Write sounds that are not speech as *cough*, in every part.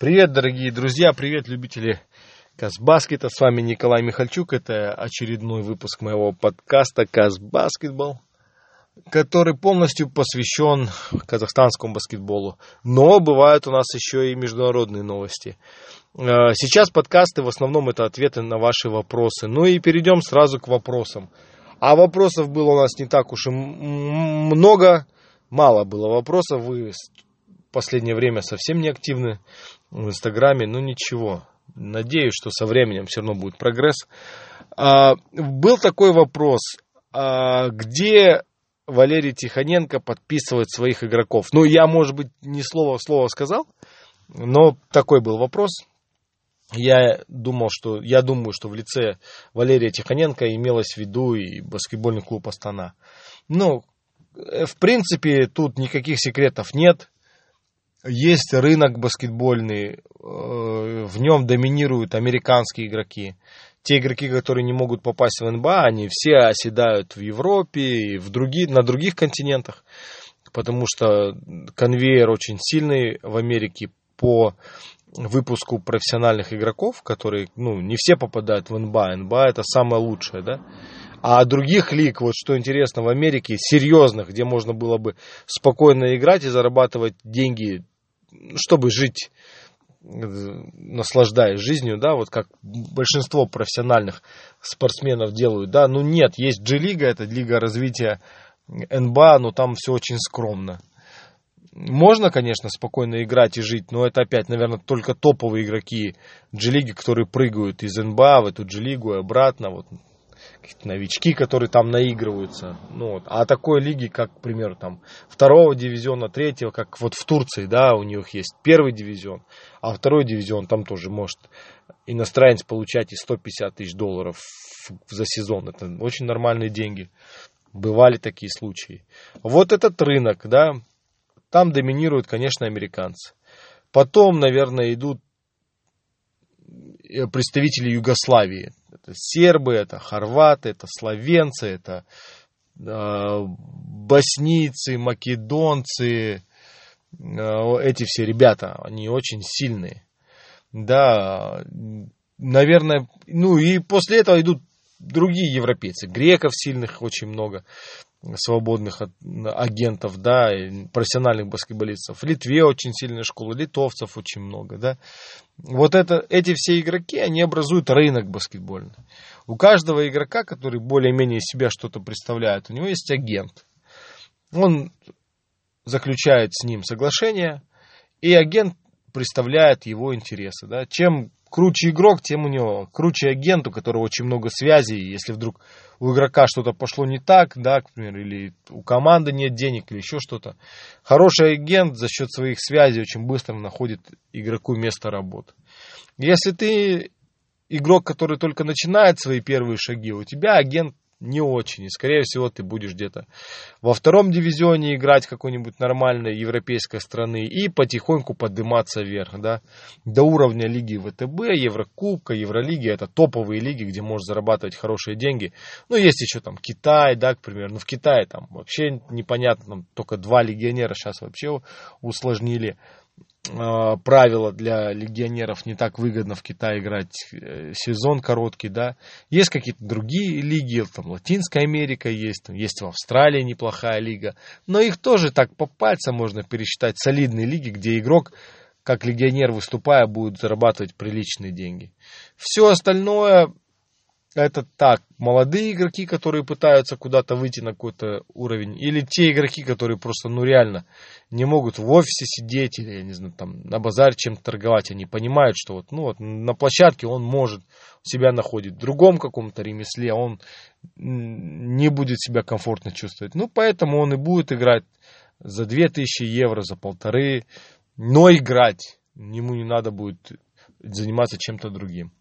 Привет, дорогие друзья, привет, любители Казбаскета. С вами Николай Михальчук. Это очередной выпуск моего подкаста Казбаскетбол, который полностью посвящен казахстанскому баскетболу. Но бывают у нас еще и международные новости. Э, сейчас подкасты в основном это ответы на ваши вопросы. Ну и перейдем сразу к вопросам. А вопросов было у нас не так уж и много. Мало было вопросов. Вы последнее время совсем не активны в Инстаграме, ну ничего. Надеюсь, что со временем все равно будет прогресс. А, был такой вопрос, а, где Валерий Тихоненко подписывает своих игроков? Ну, я, может быть, не слово в слово сказал, но такой был вопрос. Я думал, что, я думаю, что в лице Валерия Тихоненко имелось в виду и баскетбольный клуб Астана. Ну, в принципе, тут никаких секретов нет есть рынок баскетбольный, э, в нем доминируют американские игроки. Те игроки, которые не могут попасть в НБА, они все оседают в Европе и в другие, на других континентах, потому что конвейер очень сильный в Америке по выпуску профессиональных игроков, которые, ну, не все попадают в НБА. НБА это самое лучшее, да. А других лиг, вот что интересно, в Америке, серьезных, где можно было бы спокойно играть и зарабатывать деньги чтобы жить наслаждаясь жизнью, да, вот как большинство профессиональных спортсменов делают, да, ну нет, есть G-лига, это лига развития НБА, но там все очень скромно. Можно, конечно, спокойно играть и жить, но это опять, наверное, только топовые игроки G-лиги, которые прыгают из НБА в эту G-лигу и обратно, вот какие-то новички, которые там наигрываются. Ну, вот. А такой лиги, как, к примеру, там, второго дивизиона, третьего, как вот в Турции, да, у них есть первый дивизион, а второй дивизион там тоже может иностранец получать и 150 тысяч долларов за сезон. Это очень нормальные деньги. Бывали такие случаи. Вот этот рынок, да, там доминируют, конечно, американцы. Потом, наверное, идут представители Югославии. Это сербы, это хорваты, это словенцы, это э, боснийцы, македонцы. Э, эти все ребята, они очень сильные. Да, наверное, ну и после этого идут другие европейцы. Греков сильных очень много свободных агентов, да, профессиональных баскетболистов. В Литве очень сильная школа, литовцев очень много, да. Вот это, эти все игроки, они образуют рынок баскетбольный. У каждого игрока, который более-менее себя что-то представляет, у него есть агент. Он заключает с ним соглашение, и агент представляет его интересы. Да. Чем круче игрок, тем у него круче агент, у которого очень много связей. Если вдруг у игрока что-то пошло не так, да, к примеру, или у команды нет денег, или еще что-то. Хороший агент за счет своих связей очень быстро находит игроку место работы. Если ты игрок, который только начинает свои первые шаги, у тебя агент не очень. И, скорее всего, ты будешь где-то во втором дивизионе играть какой-нибудь нормальной европейской страны и потихоньку подниматься вверх, да, до уровня лиги ВТБ, Еврокубка, Евролиги. Это топовые лиги, где можешь зарабатывать хорошие деньги. Ну, есть еще там Китай, да, к примеру. Ну, в Китае там вообще непонятно, там только два легионера сейчас вообще усложнили. А, правила для легионеров не так выгодно в Китае играть э, сезон короткий, да. Есть какие-то другие лиги, там Латинская Америка есть, там есть в Австралии неплохая лига, но их тоже так по пальцам можно пересчитать солидные лиги, где игрок как легионер выступая будет зарабатывать приличные деньги. Все остальное это так, молодые игроки, которые пытаются куда-то выйти на какой-то уровень, или те игроки, которые просто, ну реально, не могут в офисе сидеть, или, я не знаю, там, на базаре чем-то торговать, они понимают, что вот, ну вот, на площадке он может себя находит в другом каком-то ремесле, он не будет себя комфортно чувствовать. Ну, поэтому он и будет играть за 2000 евро, за полторы, но играть ему не надо будет заниматься чем-то другим.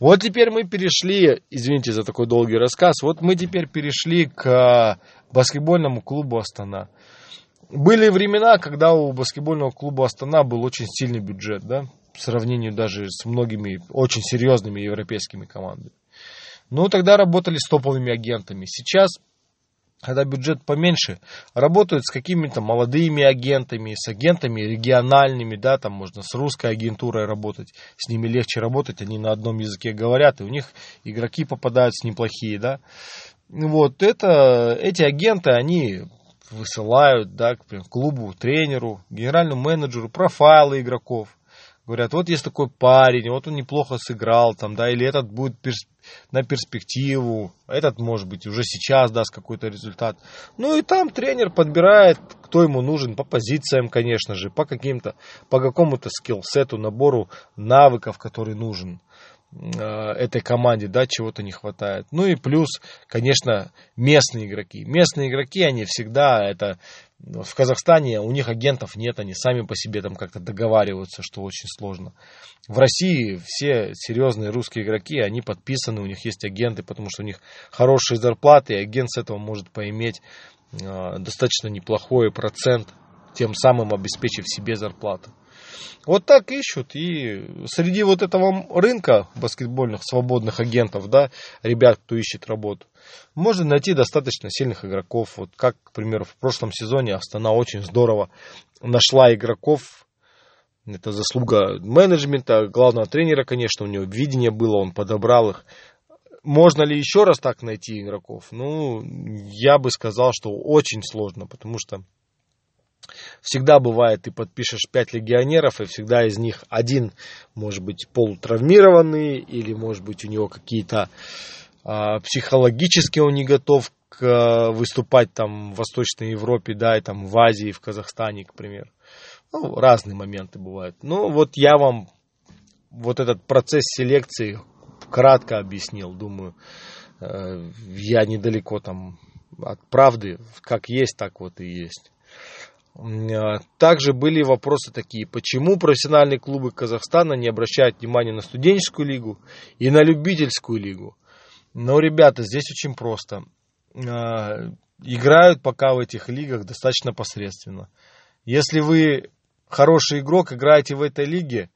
Вот теперь мы перешли, извините за такой долгий рассказ, вот мы теперь перешли к баскетбольному клубу Астана. Были времена, когда у баскетбольного клуба Астана был очень сильный бюджет, да, в сравнении даже с многими очень серьезными европейскими командами. Ну, тогда работали с топовыми агентами. Сейчас когда бюджет поменьше, работают с какими-то молодыми агентами, с агентами региональными, да, там можно с русской агентурой работать, с ними легче работать, они на одном языке говорят, и у них игроки попадаются неплохие, да. Вот это, эти агенты, они высылают, да, к клубу, тренеру, генеральному менеджеру профайлы игроков, говорят, вот есть такой парень, вот он неплохо сыграл, там, да, или этот будет перс на перспективу, этот, может быть, уже сейчас даст какой-то результат. Ну и там тренер подбирает, кто ему нужен, по позициям, конечно же, по каким-то, по какому-то скиллсету, набору навыков, который нужен. Э, этой команде, да, чего-то не хватает. Ну и плюс, конечно, местные игроки. Местные игроки, они всегда, это в Казахстане у них агентов нет, они сами по себе там как-то договариваются, что очень сложно. В России все серьезные русские игроки, они подписаны, у них есть агенты, потому что у них хорошие зарплаты, и агент с этого может поиметь э, достаточно неплохой процент, тем самым обеспечив себе зарплату. Вот так ищут. И среди вот этого рынка баскетбольных свободных агентов, да, ребят, кто ищет работу, можно найти достаточно сильных игроков. Вот как, к примеру, в прошлом сезоне Астана очень здорово нашла игроков. Это заслуга менеджмента, главного тренера, конечно, у него видение было, он подобрал их. Можно ли еще раз так найти игроков? Ну, я бы сказал, что очень сложно, потому что Всегда бывает, ты подпишешь 5 легионеров, и всегда из них один может быть полутравмированный, или может быть у него какие-то а, психологически он не готов к, а, выступать там в Восточной Европе, да, и там в Азии, в Казахстане, к примеру. Ну, разные моменты бывают. Ну, вот я вам вот этот процесс селекции кратко объяснил, думаю, э, я недалеко там от правды, как есть, так вот и есть. А, также были вопросы такие, почему профессиональные клубы Казахстана не обращают внимания на студенческую лигу и на любительскую лигу. Но, ребята, здесь очень просто. А, играют пока в этих лигах достаточно посредственно. Если вы хороший игрок, играете в этой лиге,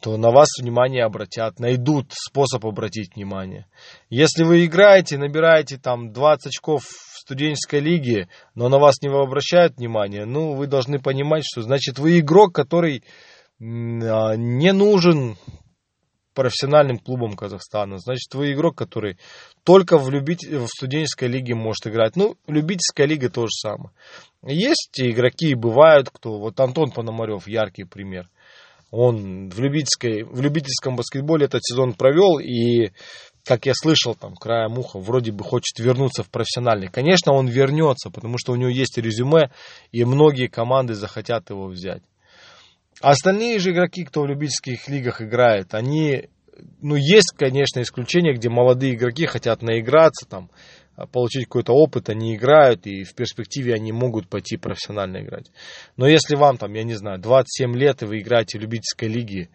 то на вас внимание обратят, найдут способ обратить внимание. Если вы играете, набираете там 20 очков студенческой лиге, но на вас не обращают внимания, ну, вы должны понимать, что значит вы игрок, который а, не нужен профессиональным клубам Казахстана. Значит, вы игрок, который только в, любить... в студенческой лиге может играть. Ну, любительская лига то же самое. Есть игроки, бывают, кто... Вот Антон Пономарев, яркий пример. Он в, любительской, в любительском баскетболе этот сезон провел, и, как я слышал, там, краем уха, вроде бы хочет вернуться в профессиональный. Конечно, он вернется, потому что у него есть резюме, и многие команды захотят его взять. остальные же игроки, кто в любительских лигах играет, они, ну, есть, конечно, исключения, где молодые игроки хотят наиграться, там, а, получить какой-то опыт, они играют, и в перспективе они могут пойти профессионально играть. Но если вам там, я не знаю, 27 лет, и вы играете в любительской лиге,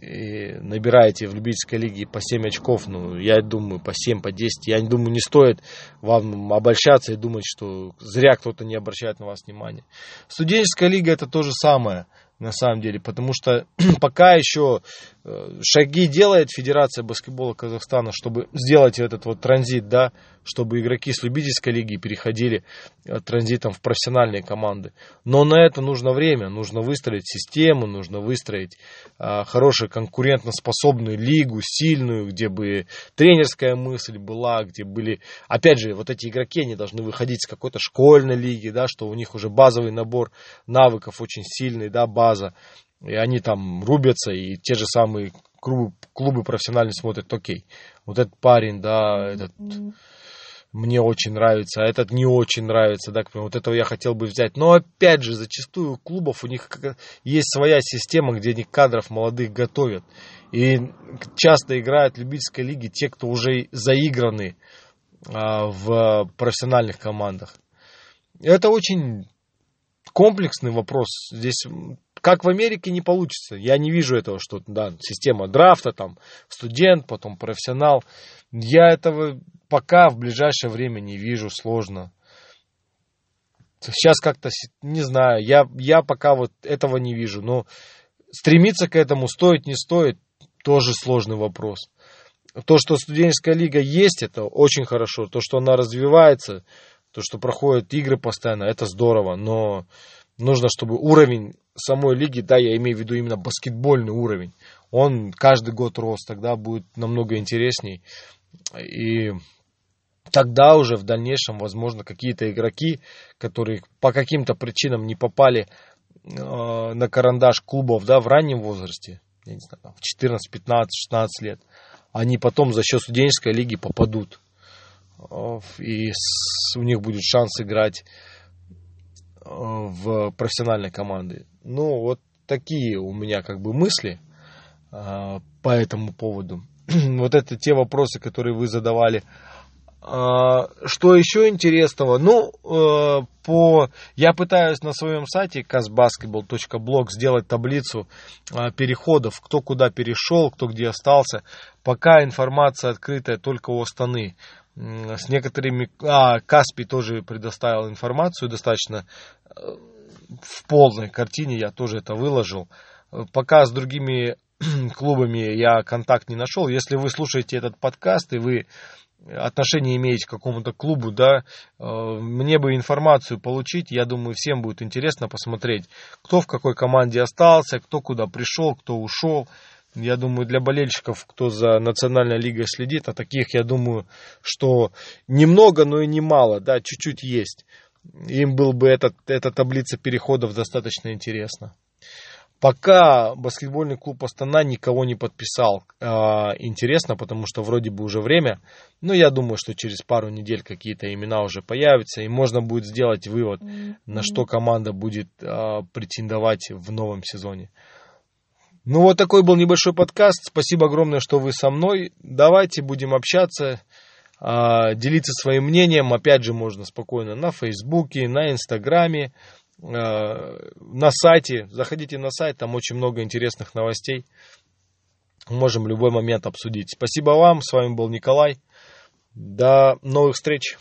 и набираете в любительской лиге по 7 очков, ну, я думаю, по 7, по 10, я думаю, не стоит вам обольщаться и думать, что зря кто-то не обращает на вас внимания. Студенческая лига это то же самое на самом деле, потому что *clears throat* пока еще э, шаги делает Федерация баскетбола Казахстана, чтобы сделать этот вот транзит, да, чтобы игроки с любительской лиги переходили э, транзитом в профессиональные команды. Но на это нужно время, нужно выстроить систему, нужно выстроить а, хорошую конкурентоспособную лигу, сильную, где бы тренерская мысль была, где были, опять же, вот эти игроки, они должны выходить с какой-то школьной лиги, да, что у них уже базовый набор навыков очень сильный, да, база, и они там рубятся, и те же самые клубы, клубы профессиональные смотрят, окей, вот этот парень, да, этот мне очень нравится, а этот не очень нравится, да, вот этого я хотел бы взять. Но опять же, зачастую у клубов у них есть своя система, где они кадров молодых готовят. И часто играют в любительской лиге те, кто уже заиграны а, в профессиональных командах. Это очень комплексный вопрос. Здесь как в Америке не получится. Я не вижу этого, что да, система драфта, там студент, потом профессионал. Я этого пока в ближайшее время не вижу, сложно. Сейчас как-то, не знаю, я, я пока вот этого не вижу. Но стремиться к этому стоит, не стоит, тоже сложный вопрос. То, что студенческая лига есть, это очень хорошо. То, что она развивается, То, что проходят игры постоянно, это здорово, но нужно, чтобы уровень самой лиги, да, я имею в виду именно баскетбольный уровень, он каждый год рос, тогда будет намного интересней. И тогда уже в дальнейшем, возможно, какие-то игроки, которые по каким-то причинам не попали э, на карандаш клубов, да, в раннем возрасте, я не знаю, в 14, 15, 16 лет, они потом за счет студенческой лиги попадут. Э, и у них будет шанс играть э, в профессиональной команде. Ну, вот такие у меня как бы мысли по этому поводу. *clears throat* вот это те вопросы, которые вы задавали. А, что еще интересного? Ну, э, по... я пытаюсь на своем сайте casbasketball.blog сделать таблицу а, переходов, кто куда перешел, кто где остался. Пока информация открытая только у Астаны. С некоторыми... А, Каспий тоже предоставил информацию достаточно э, в полной картине, я тоже это выложил. Пока с другими *clears throat* клубами я контакт не нашел. Если вы слушаете этот подкаст и вы отношение имеете к какому-то клубу, да, э, мне бы информацию получить, я думаю, всем будет интересно посмотреть, кто в какой команде остался, кто куда пришел, кто ушел. Я думаю, для болельщиков, кто за Национальной лигой следит, а таких, я думаю, что немного, но и немало, да, чуть-чуть есть. Им был бы этот, эта таблица переходов достаточно интересна. Пока баскетбольный клуб Астана никого не подписал. А, интересно, потому что вроде бы уже время. Но я думаю, что через пару недель какие-то имена уже появятся. И можно будет сделать вывод, на что команда будет а, претендовать в новом сезоне. Ну вот такой был небольшой подкаст. Спасибо огромное, что вы со мной. Давайте будем общаться, а, делиться своим мнением. Опять же, можно спокойно на Фейсбуке, на Инстаграме. Э, на сайте. Заходите на сайт, там очень много интересных новостей. Можем в любой момент обсудить. Спасибо вам, с вами был Николай. До новых встреч.